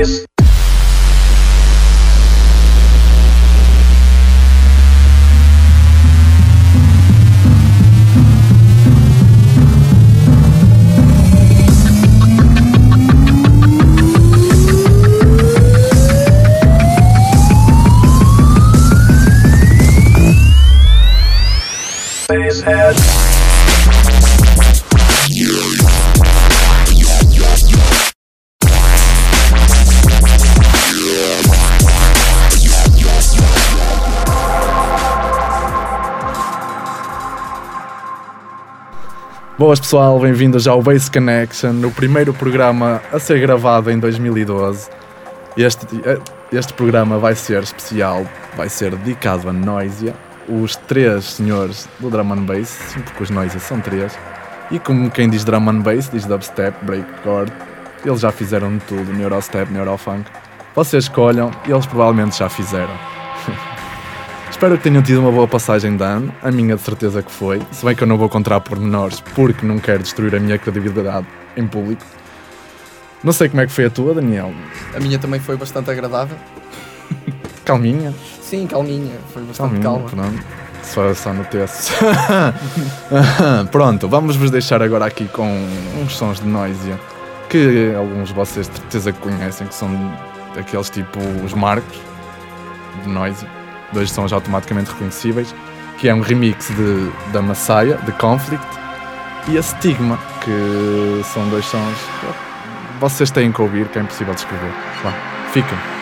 this. Boas pessoal, bem-vindos ao Base Connection, o primeiro programa a ser gravado em 2012. Este, este programa vai ser especial, vai ser dedicado a Noisia, os três senhores do Drum and Bass, sim, porque os Noisia são três, e como quem diz Drum and Bass, diz Dubstep, Breakcore, eles já fizeram de tudo, Neurostep, Neurofunk. Vocês escolham, eles provavelmente já fizeram. Espero que tenham tido uma boa passagem de ano, a minha de certeza que foi, se bem que eu não vou contar pormenores porque não quero destruir a minha credibilidade em público. Não sei como é que foi a tua, Daniel. A minha também foi bastante agradável. Calminha. Sim, calminha. Foi bastante Calminha, calma. pronto. Só, só no texto. pronto, vamos vos deixar agora aqui com uns sons de Noisia que alguns de vocês de certeza que conhecem, que são aqueles tipo os marcos de Noisia, dois sons automaticamente reconhecíveis, que é um remix de, da Massaia, de Conflict, e a Stigma, que são dois sons que vocês têm que ouvir, que é impossível descrever. Vá, fiquem.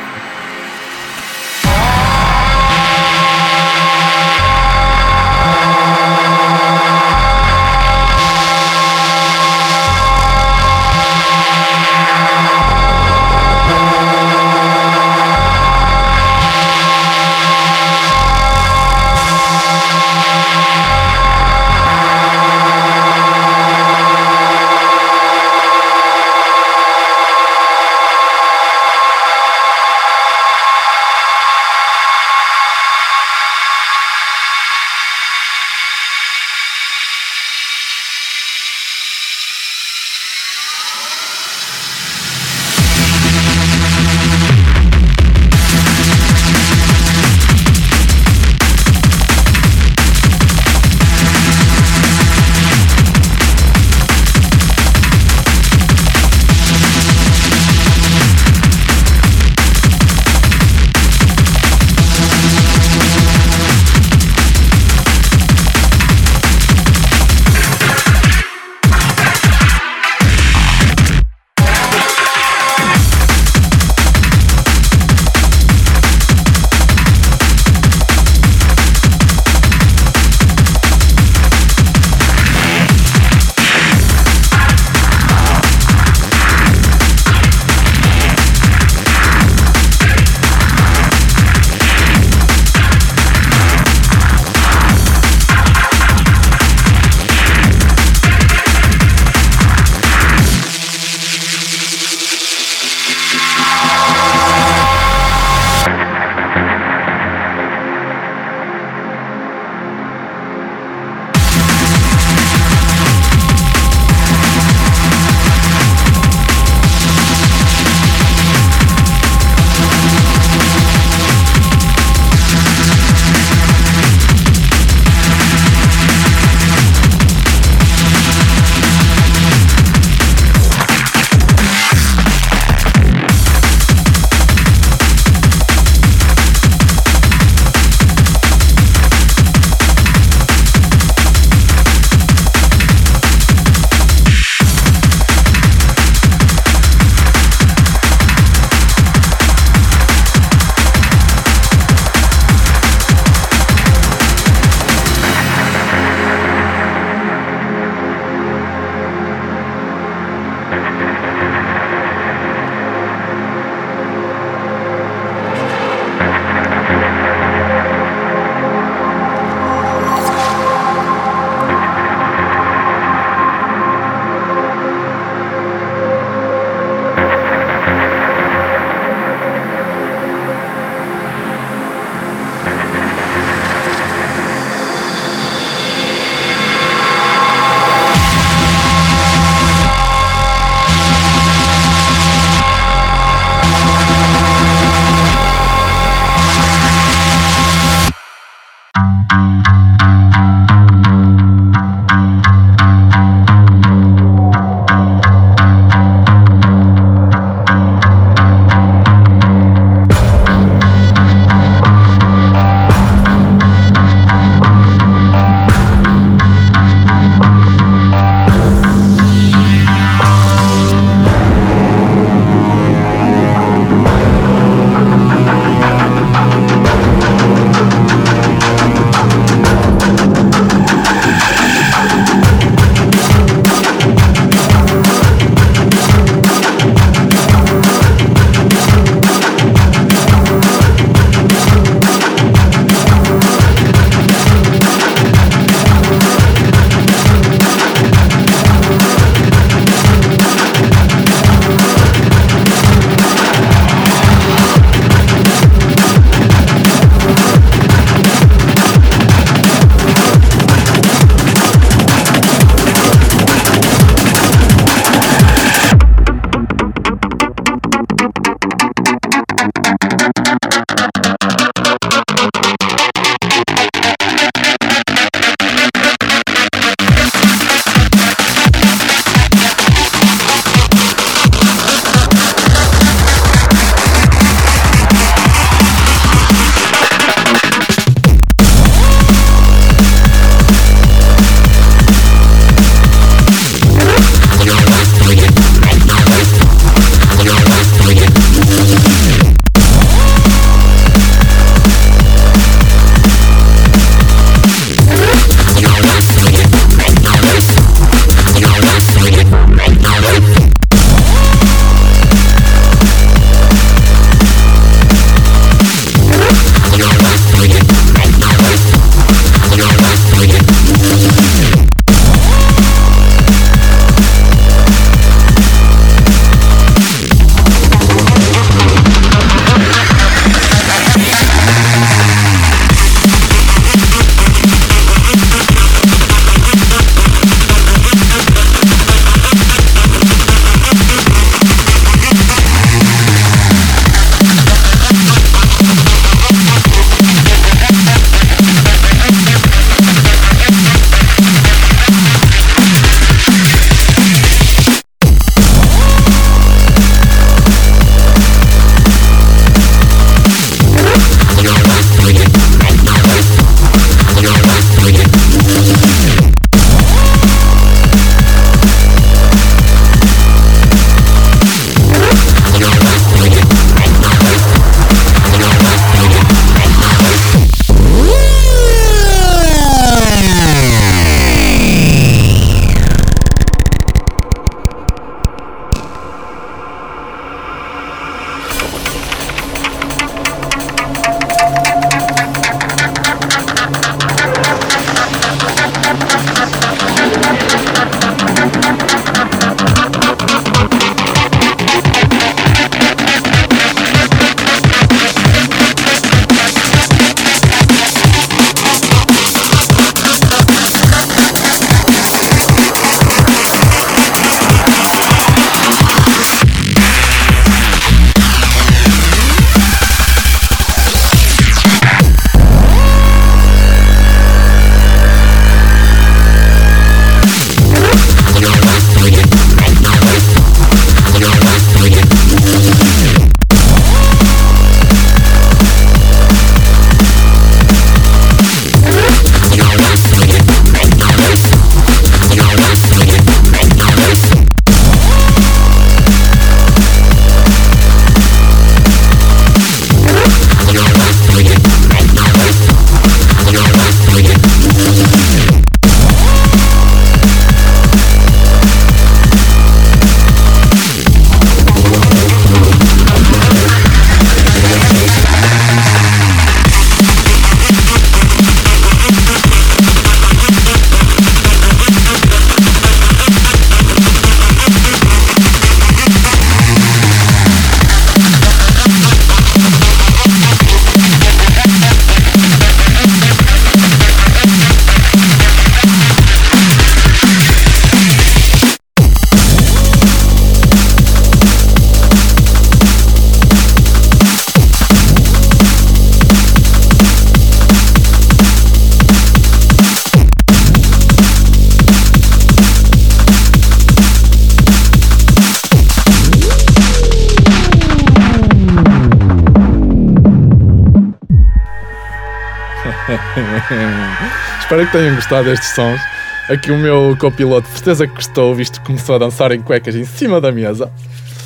Tenham gostado destes sons. Aqui o meu copiloto, certeza que gostou, visto que começou a dançar em cuecas em cima da mesa.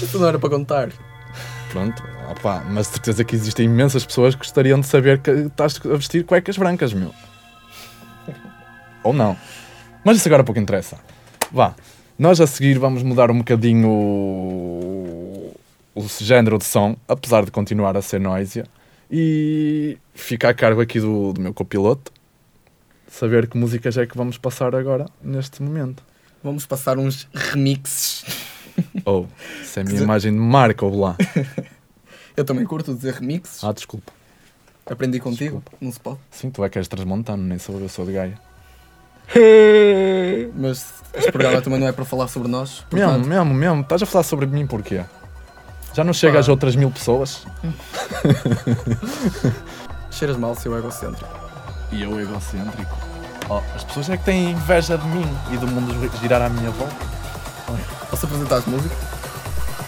Isto não era para contar. Pronto, opá, mas certeza que existem imensas pessoas que gostariam de saber que estás a vestir cuecas brancas, meu. Ou não. Mas isso agora pouco interessa. Vá, nós a seguir vamos mudar um bocadinho o, o género de som, apesar de continuar a ser noisia. E fica a cargo aqui do, do meu copiloto saber que músicas é que vamos passar agora, neste momento. Vamos passar uns remixes. Ou, oh, se é a minha imagem de marca, ou lá. Eu também curto dizer remixes. Ah, desculpa. Aprendi contigo, desculpa. não se pode. Sim, tu é que és transmontano, nem sou eu, sou de Gaia. Mas este programa também não é para falar sobre nós. Portanto... Mesmo, mesmo, mesmo. Estás a falar sobre mim porquê? Já não chega às outras mil pessoas? Cheiras mal, seu egocêntrico. E eu egocêntrico? Oh, as pessoas é que têm inveja de mim e do mundo girar à minha volta. Posso apresentar as músicas?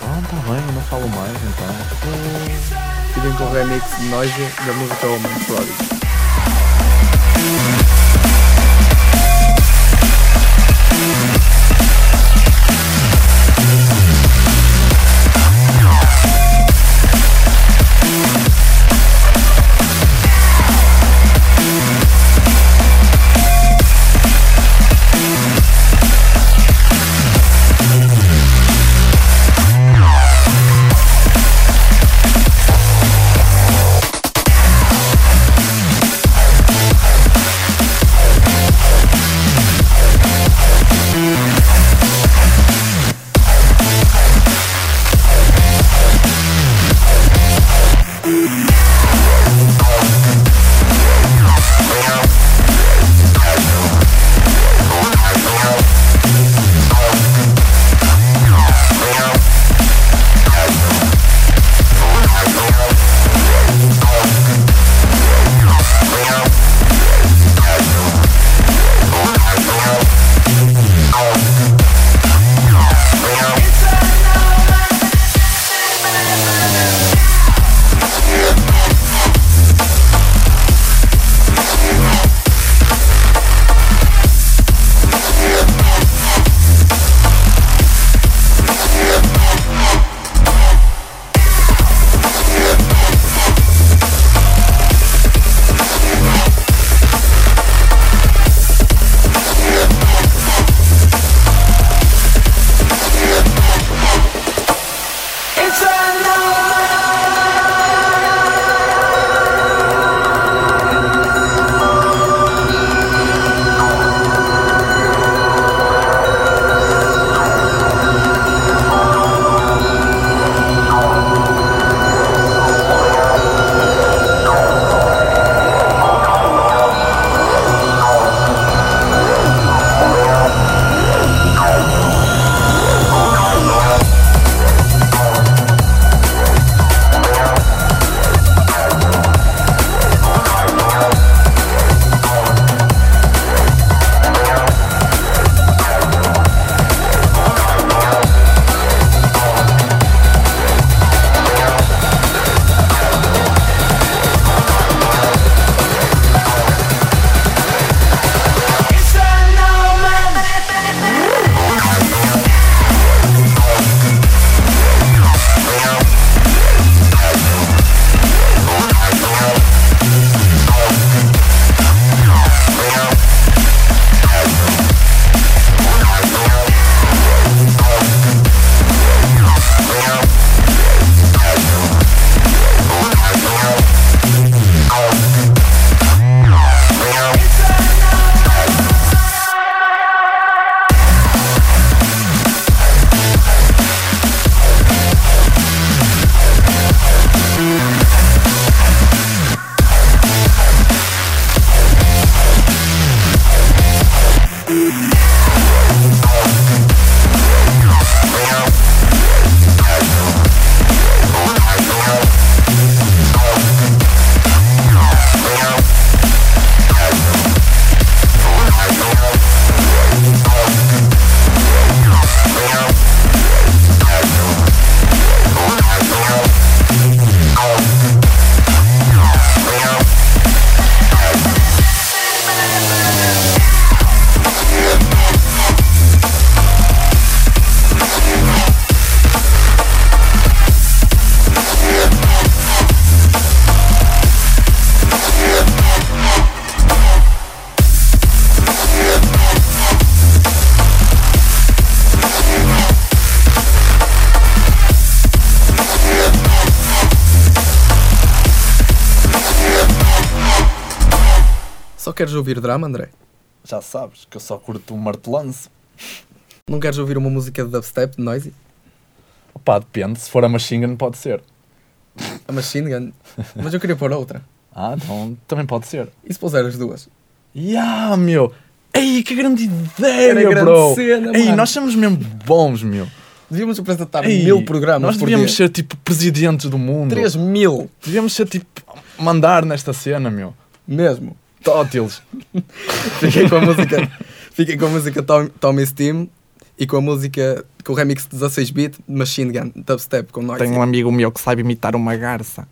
Ah, tá bem, não falo mais então. Fiquem com o remix de Noise da música Homem Prodigy. Queres ouvir drama, André? Já sabes que eu só curto um martelanço. Não queres ouvir uma música de dubstep, de noisy? Pá, depende. Se for a Machine Gun, pode ser. A Machine Gun? Mas eu queria pôr outra. Ah, então também pode ser. E se puser as duas? Ya, meu! Ei, que grande ideia, Era grande bro! cena, Ei, mano. nós somos mesmo bons, meu. Devíamos apresentar Ei, mil programas Nós devíamos ser tipo presidentes do mundo. Três mil, Devíamos ser tipo mandar nesta cena, meu. mesmo. Tótiles. Fiquei com a música. Fiquei com a música Tommy Steam e com a música com o remix 16 bit Machine Gun Dubstep com nós. Tenho um amigo meu que sabe imitar uma garça.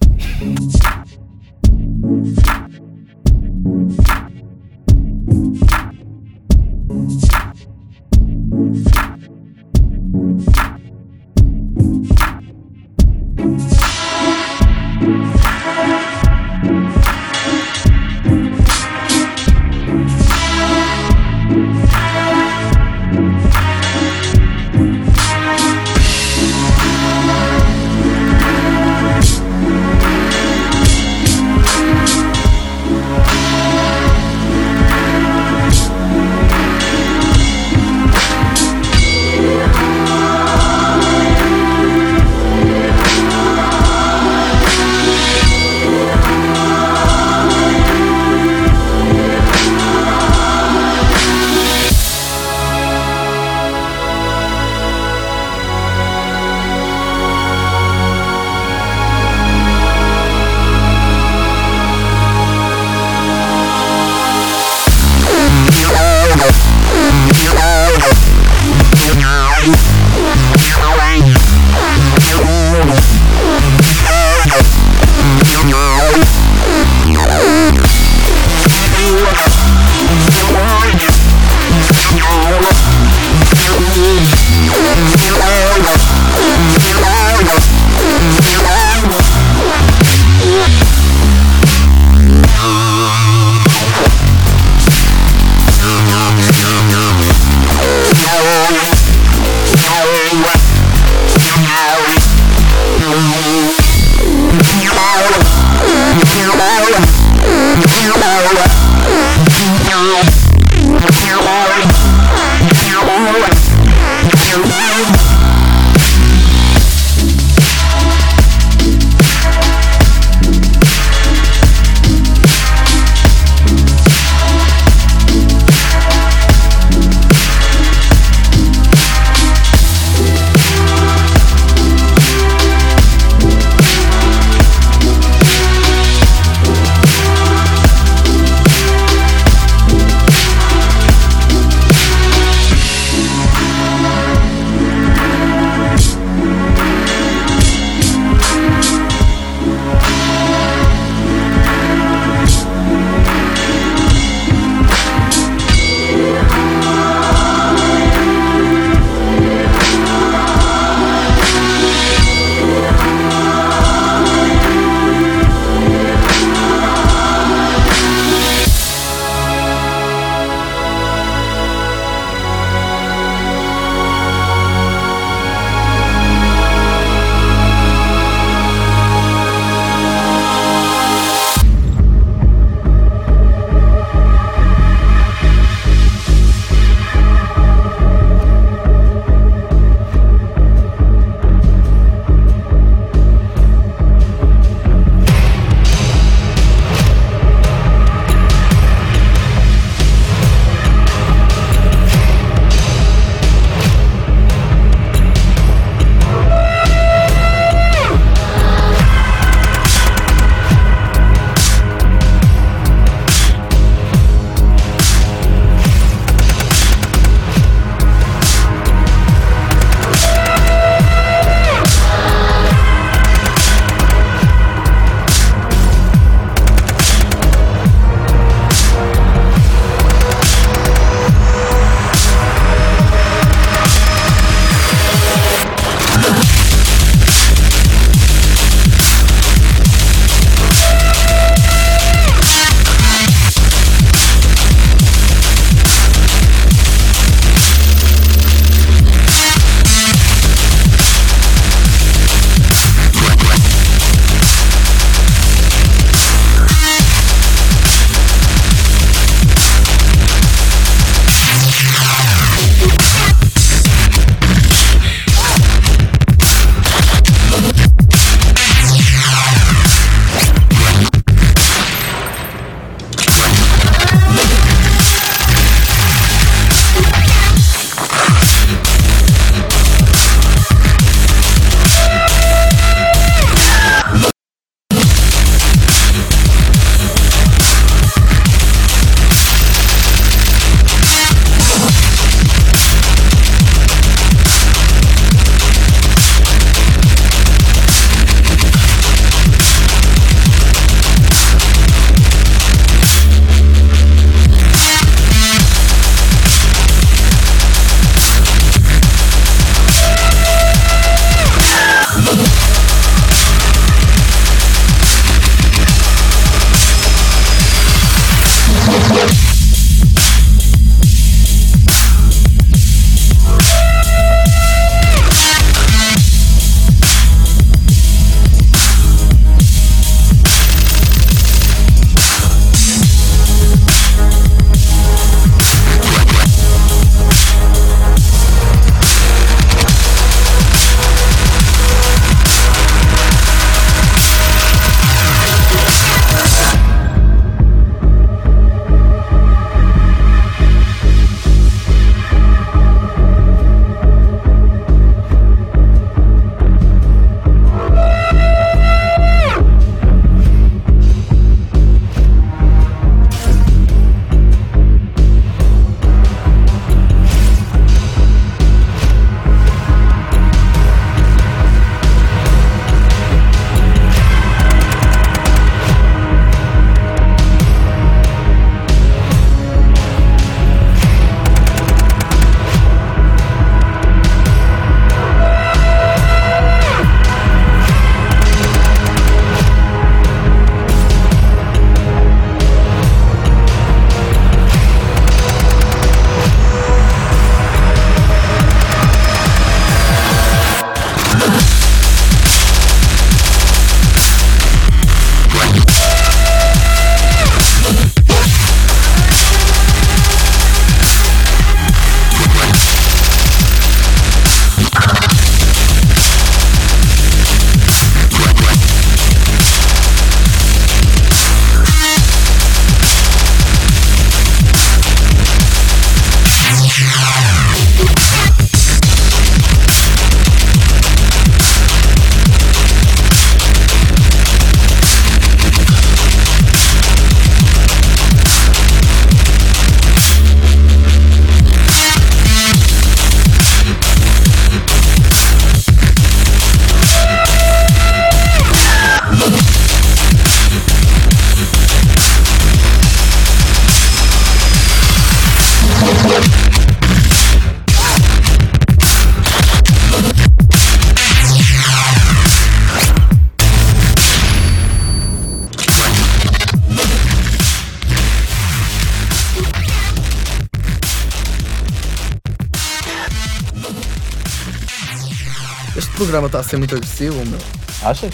Programa está a ser muito agressivo, meu. Achas?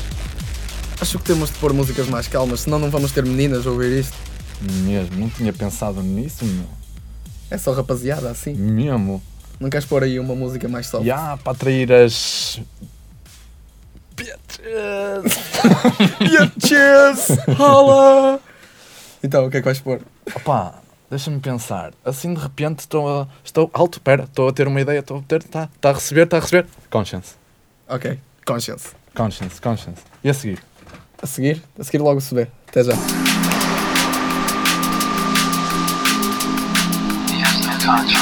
Acho que temos de pôr músicas mais calmas, senão não vamos ter meninas a ouvir isto. Mesmo, não tinha pensado nisso, meu. É só rapaziada, assim. Mesmo. Não queres pôr aí uma música mais soft? Já, para atrair as. Bitches! Bitches! Hola! Então, o que é que vais pôr? Opá, deixa-me pensar. Assim de repente estou a. Estou. Alto, pera, estou a ter uma ideia, estou a ter. Está tá a receber, está a receber. Conscience. Ok. Conscience. Conscience, conscience. E a seguir? A seguir? A seguir logo se vê. Até já. The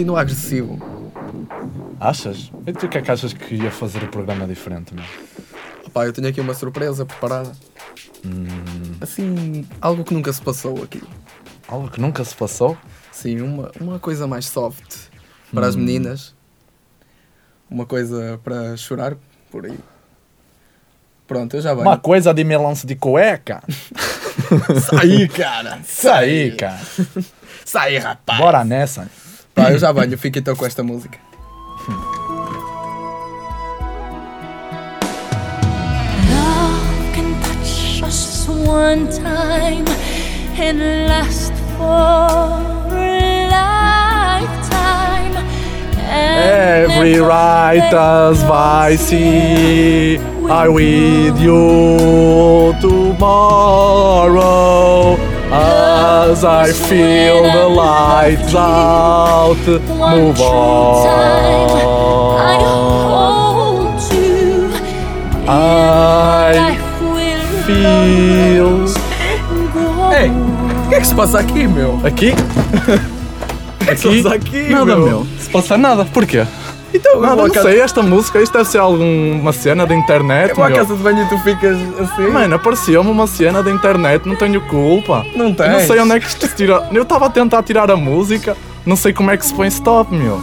continua agressivo. Achas? E tu o que é que achas que ia fazer o programa diferente, meu? Opá, eu tenho aqui uma surpresa preparada. Hum, Assim, algo que nunca se passou aqui. algo que nunca se passou? Sim, uma, uma coisa mais soft para as Hum. meninas. Uma coisa para chorar por aí. Pronto, eu já venho. Uma coisa de melanço de cueca? Sai, cara! Isso aí, cara. Sai, rapaz! Bora nessa. Pá, eu já venho, fica então com esta música. Love can touch us one time and last for a lifetime. And Every never right as vai see I with you tomorrow As I feel the lights out Move I on hold you. I feel Ei, o que é que se passa aqui, meu? Aqui? Aqui? aqui, Nada, meu. Se passa nada. Porquê? Então, Nada, não casa- sei. Esta música, isto deve ser alguma cena da internet, à meu. casa de banho e tu ficas assim. Mano, apareceu-me uma cena da internet, não tenho culpa. Não Eu não sei onde é que isto se tira. Eu estava a tentar tirar a música, não sei como é que se põe stop, meu.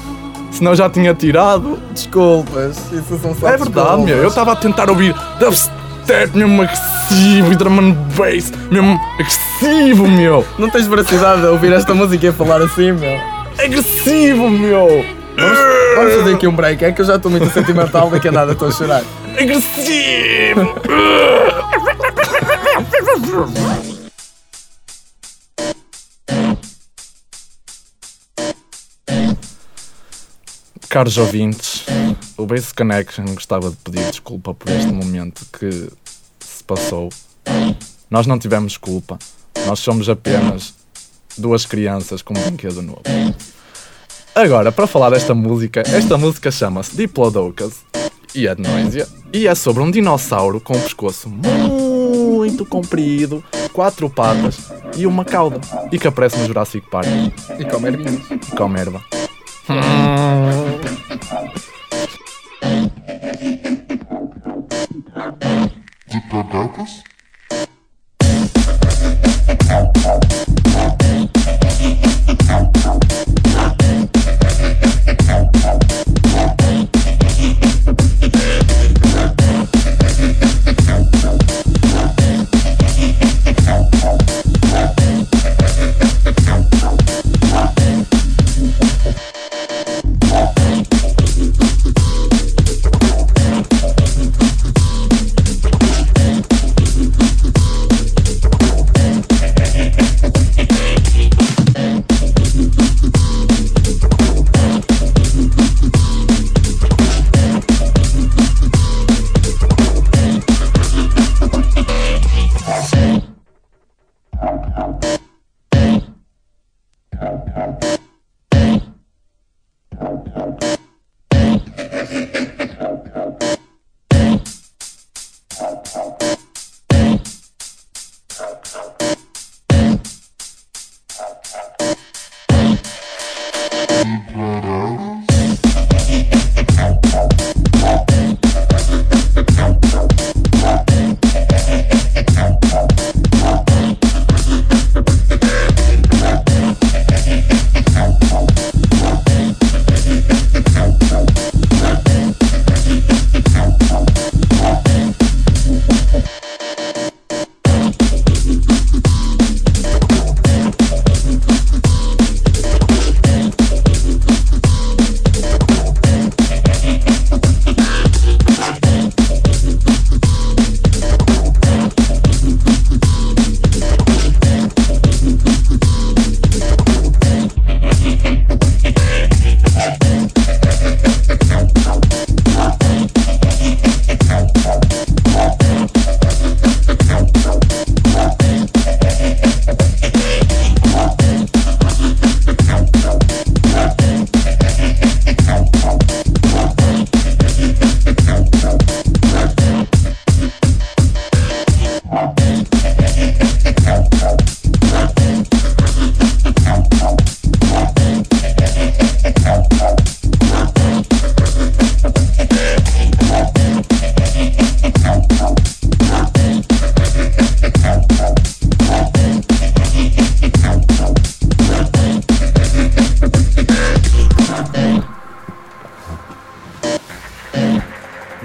Senão já tinha tirado. Desculpas, isso são só é verdade, desculpas. meu. Eu estava a tentar ouvir dubstep mesmo agressivo e drum and bass mesmo agressivo, meu. Não tens veracidade a ouvir esta música e a falar assim, meu. Agressivo, meu. Vamos, vamos fazer aqui um break, é que eu já estou muito sentimental, daqui a nada estou a chorar. Agressivo. Caros ouvintes, o Base Connection gostava de pedir desculpa por este momento que se passou. Nós não tivemos culpa, nós somos apenas duas crianças com um brinquedo novo. Agora, para falar desta música, esta música chama-se Diplodocus e é de Noisia e é sobre um dinossauro com um pescoço muito comprido, quatro patas e uma cauda e que aparece no Jurassic Park. E com ervinhas. E com erva. Diplodocus? Hum.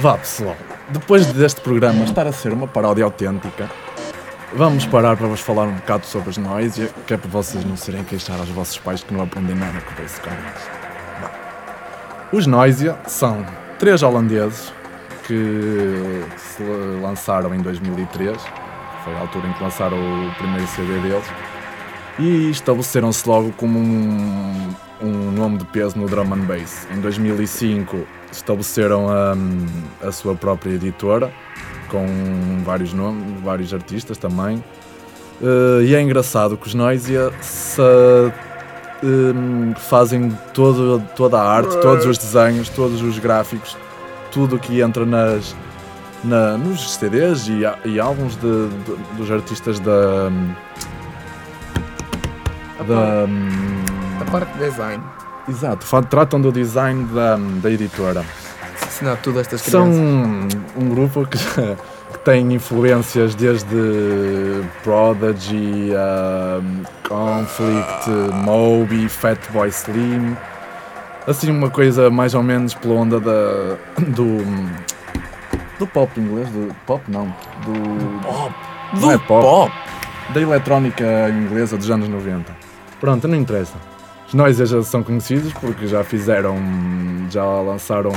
Vá pessoal, depois deste programa estar a ser uma paródia autêntica, vamos parar para vos falar um bocado sobre os Noisia, que é para vocês não serem queixar aos vossos pais que não aprendem nada com o. Bom, Os Noisia são três holandeses que se lançaram em 2003, foi a altura em que lançaram o primeiro CD deles, e estabeleceram-se logo como um, um nome de peso no drum and bass. Em 2005 estabeleceram a, a sua própria editora, com vários nomes, vários artistas também. Eh, e é engraçado que os Noisia se, hum, fazem todo, toda a arte, todos os desenhos, todos os gráficos, tudo que entra nas, na- nos CDs e, e álbuns de- de- dos artistas da. da A parte de design. exato, tratam do design da, da editora. Ensinar tudo a estas São crianças. um, um grupo que, que tem influências desde Prodigy, um, Conflict, Moby, Fatboy Slim. Assim, uma coisa mais ou menos pela onda da, do, do pop inglês. Do, pop não. Do, Pop! Não é Do pop. da eletrónica inglesa dos anos 90. Pronto, não interessa. Noisia já são conhecidos porque já fizeram, já lançaram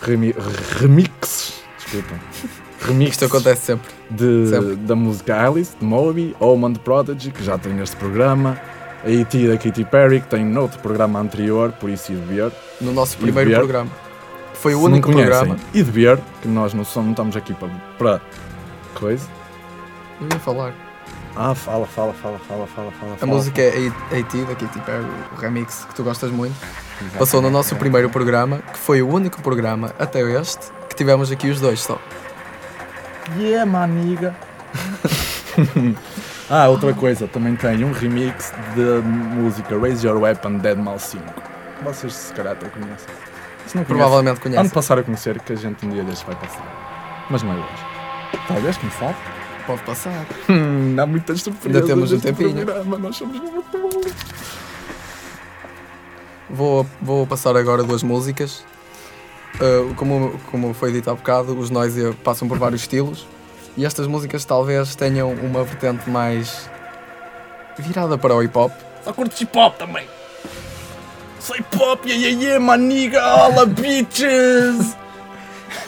remi remixes, desculpa, remixes Isto acontece sempre. de, sempre. da música Alice, de Moby, Oman de Prodigy, que já tem este programa, a E.T. da Katy Perry, que tem outro programa anterior, por isso e de ver. No nosso primeiro programa. Foi o Se único conhecem, programa. E de ver, que nós não, somos, não estamos aqui para, para coisa. Eu ia falar. Ah, fala, fala, fala, fala, fala, fala. A fala, música é A.T. da Katy Perry, o remix que tu gostas muito. fala. Passou no nosso Exatamente. primeiro programa, que foi o único programa até este que tivemos aqui os dois só. Yeah, maniga. ah, outra coisa, também tem um remix da música Raise Your Weapon Dead Mal 5. Vocês se calhar até conhecem. Se não conhecem, Provavelmente Vamos conhece. passar a conhecer que a gente um dia deste vai passar. Mas não é hoje. Talvez, quem sabe? Pode passar. Hum, há muitas surpresas. Ainda temos um tempinho. programa, Nós somos muito bons. Vou, vou passar agora duas músicas. Uh, como, como foi dito há bocado, os Noisia passam por vários estilos e estas músicas talvez tenham uma vertente mais virada para o hip hop. Só curto hip hop também. Sou hip hop, yeah, yeah, yeah, maniga, hola bitches.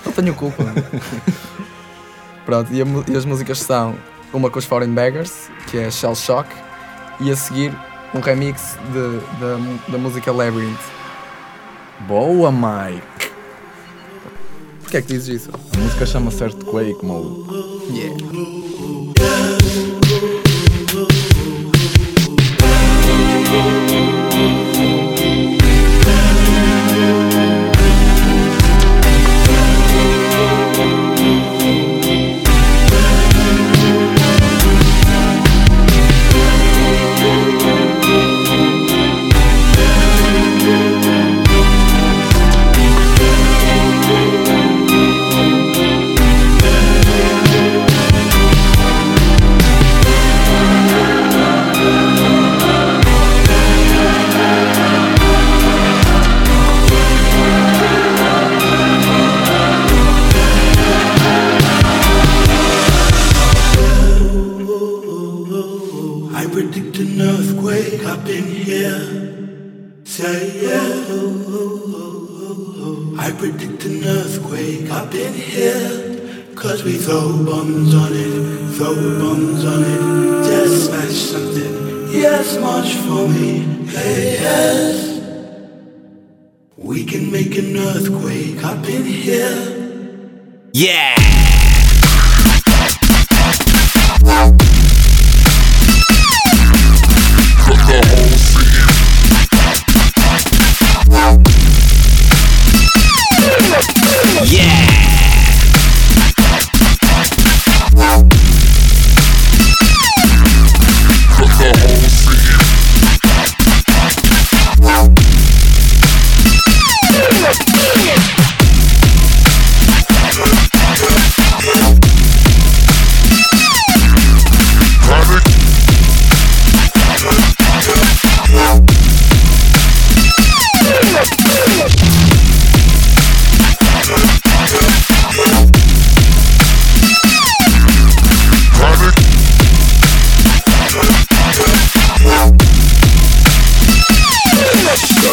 Não tenho culpa. Pronto, e, a e as músicas são uma com os Foreign Beggars, que é Shell Shock, e a seguir um remix de, da, música Labyrinth. Boa, Mike. Porquê é que dizes isso? A música chama-se Earthquake, maluco. Yeah. I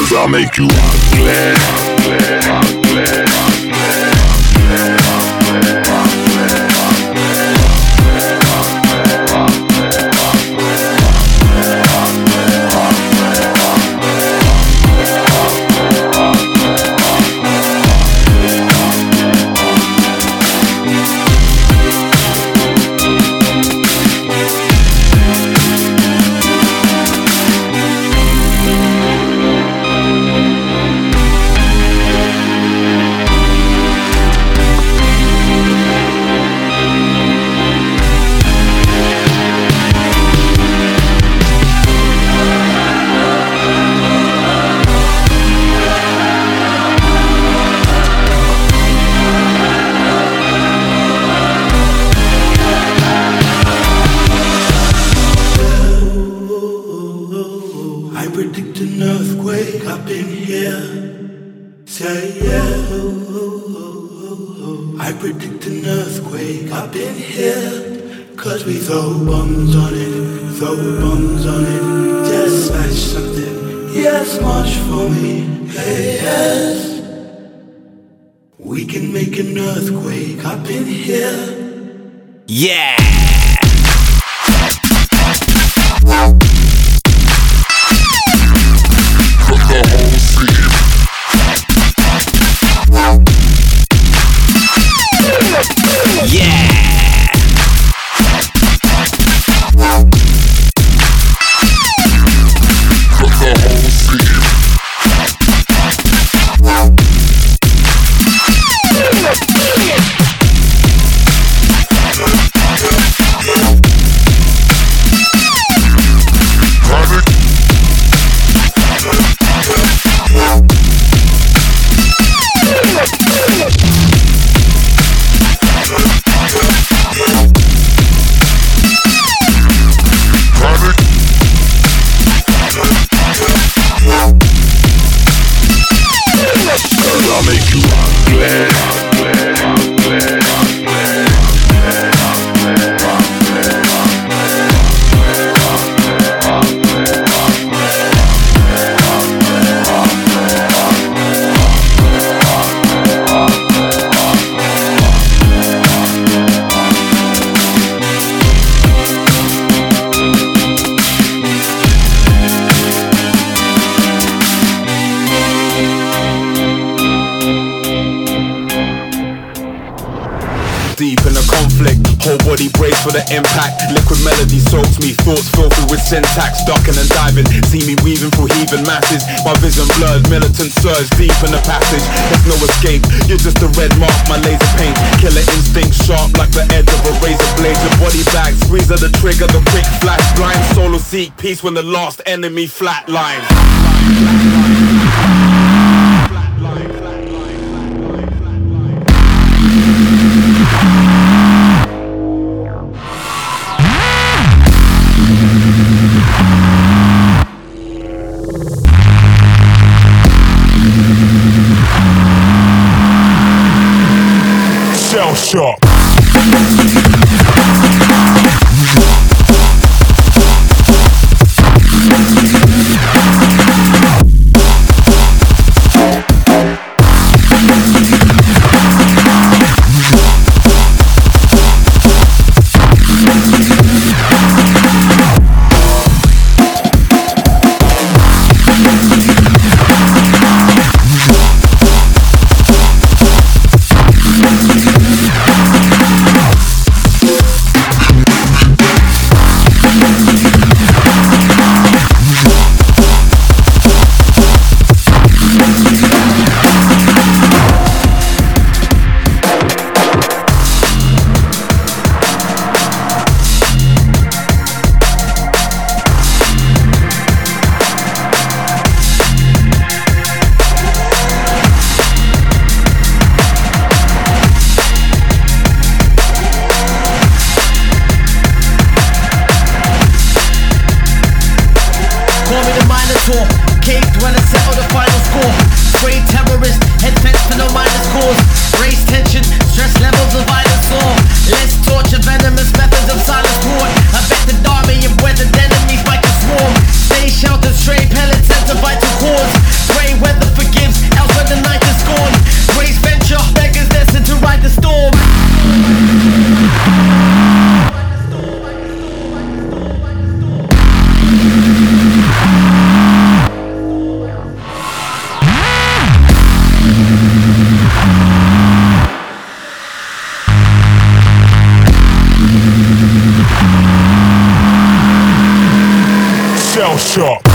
Cause I make you ugly, ugly, ugly. Seek peace when the last enemy flatlines. Shell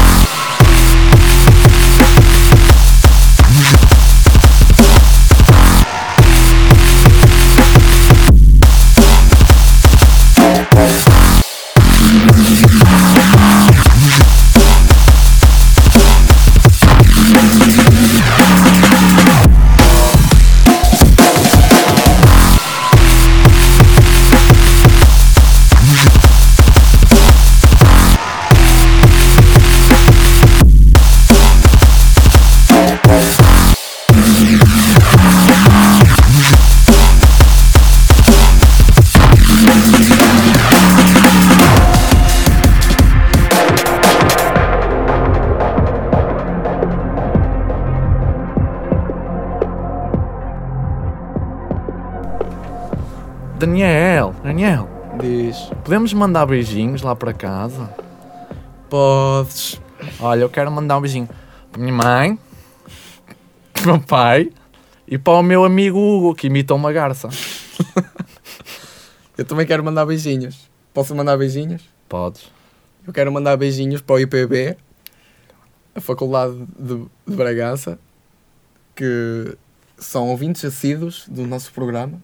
podemos mandar beijinhos lá para casa? Podes. Olha, eu quero mandar um beijinho para minha mãe, para o meu pai e para o meu amigo Hugo, que imita uma garça. Eu também quero mandar beijinhos. Posso mandar beijinhos? Podes. Eu quero mandar beijinhos para o IPB, a Faculdade de, de Bragança, que são ouvintes assíduos do nosso programa.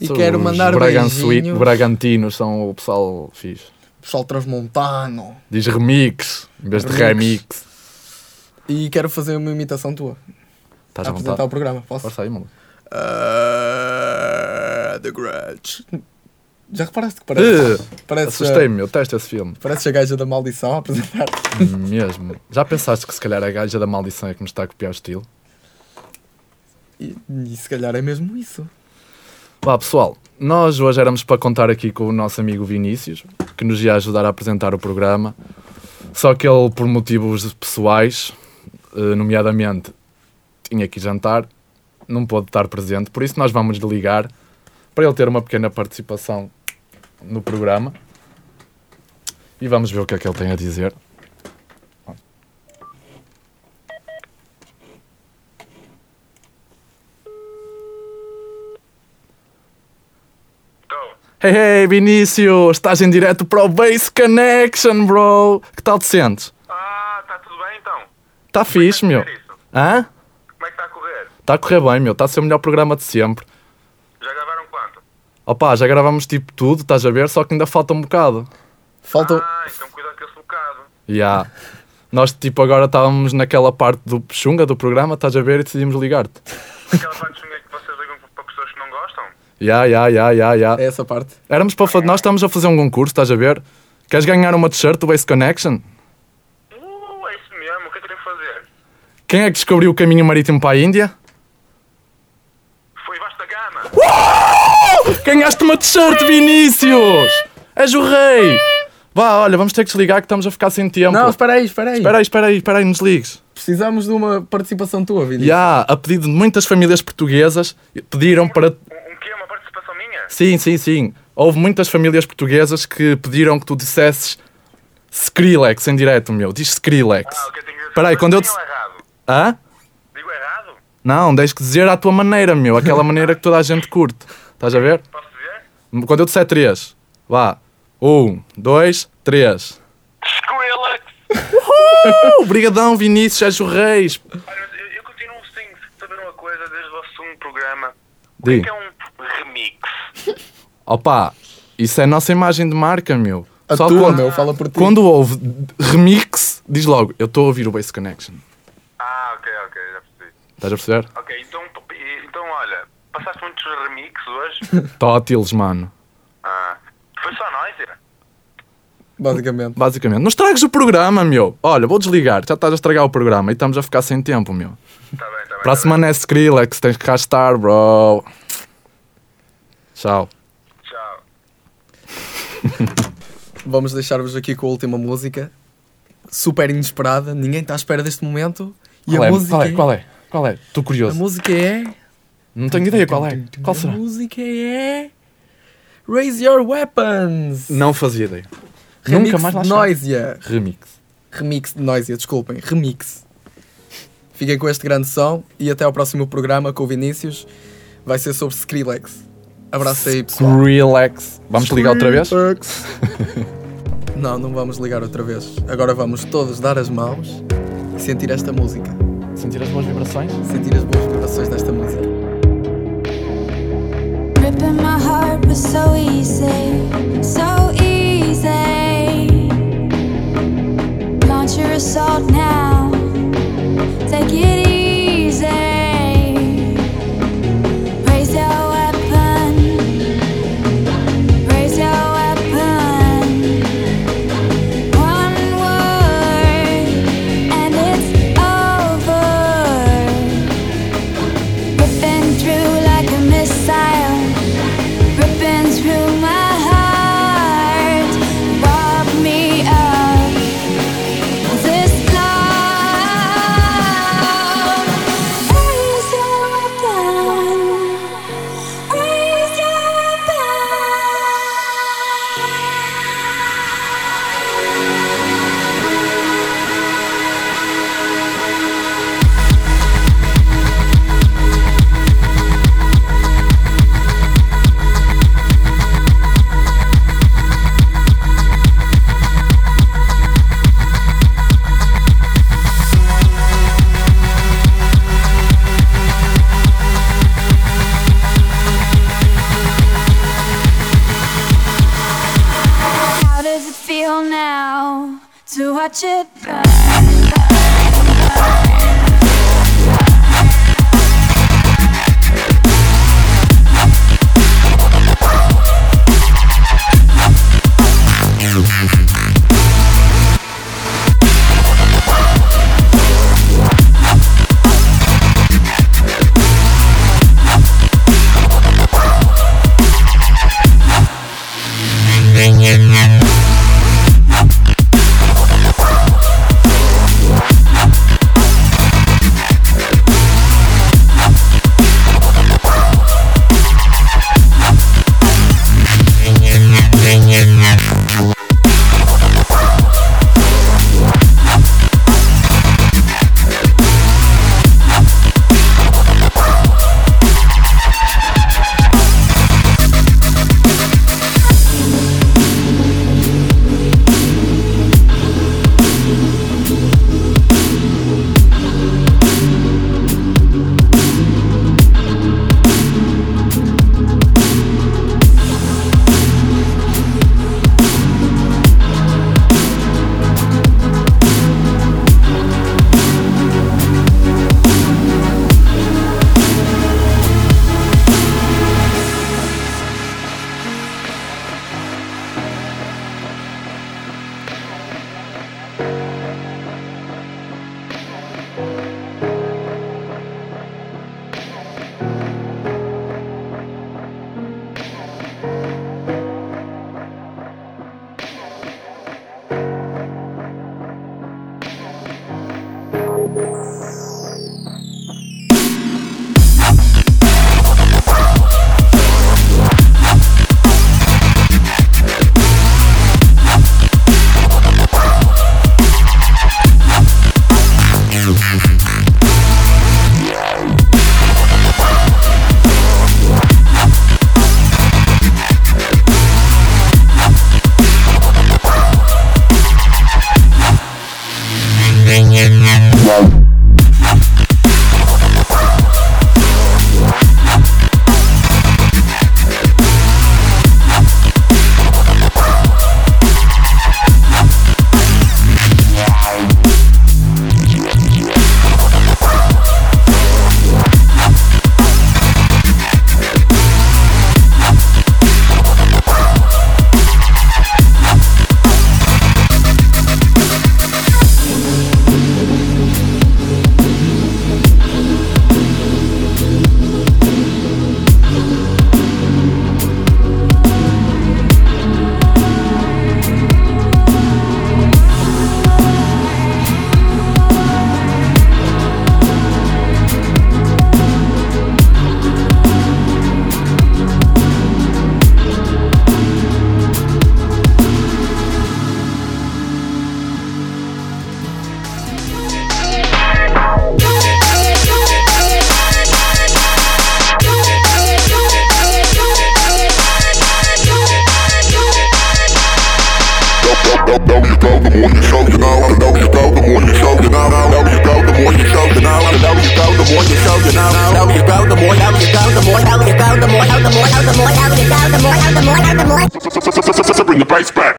E São quero mandar beijinhos Bragantinos são o pessoal fixe. pessoal transmontano. Diz remix, em vez de Remix. remix. E quero fazer uma imitação tua. Estás a apresentar vontade? o programa. Posso? Força aí, maluco. Ah, the Grudge. Já reparaste que parece, Uh, parece, Assustei-me, eu testo esse filme. parece a gaja da maldição a apresentar? Mesmo. Já pensaste que se calhar a gaja da maldição é que nos está a copiar o estilo? E, e se calhar é mesmo isso. Vá pessoal, nós hoje éramos para contar aqui com o nosso amigo Vinícius, que nos ia ajudar a apresentar o programa. Só que ele, por motivos pessoais, eh, nomeadamente tinha que jantar, não pôde estar presente. Por isso nós vamos lhe ligar para ele ter uma pequena participação no programa. E vamos ver o que é que ele tem a dizer. Hey, hey, Vinícius, estás em direto para o Base Connection, bro. Que tal te sentes? Ah, tá tudo bem então? Está fixe, meu. Como é que isso? Hã? Como é que tá a correr? Está a correr bem, meu. Está a ser o melhor programa de sempre. Já gravaram quanto? Opa, já gravamos tipo tudo, estás a ver? Só que ainda falta um bocado. Faltam. Ah, então cuidado com esse bocado. Ya. Nós, tipo, agora estávamos naquela parte do chunga do programa, estás a ver? E decidimos ligar-te. Aquela parte chunga que vocês ligam para pessoas que não gostam? Ya, ya, ya, ya, ya. É essa parte. Éramos para fa- Nós estamos a fazer um concurso, estás a ver? Queres ganhar uma t-shirt do Base Connection? Uh, é isso mesmo. O que é que eu fazer? Quem é que descobriu o caminho marítimo para a Índia? Foi vasta gama. Ganhaste uma t-shirt, Vinícius! És o rei! Vá, olha, vamos ter que desligar que estamos a ficar sem tempo. Não, espera aí, espera aí. Espera aí, espera aí, espera aí, não desligues. Precisamos de uma participação tua, Vinícius. Já, a pedido de muitas famílias portuguesas, pediram para. Um, um quê? Uma participação minha? Sim, sim, sim. Houve muitas famílias portuguesas que pediram que tu dissesses Skrillex em direto, meu. Diz Skrillex. Ah, o que eu tenho que dizer? Quando eu Digo errado? Hã? Digo errado? Não, tens que dizer à tua maneira, meu. Aquela maneira que toda a gente curte. Estás a ver? Posso dizer? Quando eu disser três, vá. Um, dois, três. Skrillex! Obrigadão, Vinícius, és o reis. Olha, mas eu, eu continuo sem saber uma coisa desde o segundo programa. O Di. que é um remix? Opa, isso é a nossa imagem de marca, meu. A Só tua, quando, meu, fala por ti. quando houve remix, diz logo, eu estou a ouvir o Base Connection. Ah, ok, ok, já percebi. Estás a perceber? Ok, então, então olha, passaste muitos remixes hoje? Tótiles, mano. Ah, foi só nós, é? Basicamente. Basicamente. Não estragues o programa, meu. Olha, vou desligar. Já estás a estragar o programa e estamos a ficar sem tempo, meu. Tá bem, tá bem. Para a tá semana é Skrillex, tens que cá estar, bro. Tchau. Tchau. Vamos deixar-vos aqui com a última música. Super inesperada. Ninguém está à espera deste momento. E Qual a é? música Qual é? Qual é? Qual é? Estou A curioso. música é. Não tenho ideia qual é. Qual A será? música é. Raise Your Weapons! Não fazia ideia. Remix Nunca mais lá. Noisia. Remix. Remix de Noisia, desculpem. Remix. Fiquem com este grande som e até ao próximo programa com o Vinícius. Vai ser sobre Skrillex. Abraço aí, pessoal. Skrillex. Vamos ligar outra vez? Não, não vamos ligar outra vez. Agora vamos todos dar as mãos e sentir esta música. Sentir as boas vibrações? Sentir as boas vibrações desta música. Ripping my heart was so easy, so easy. Launch your assault now. Take it easy.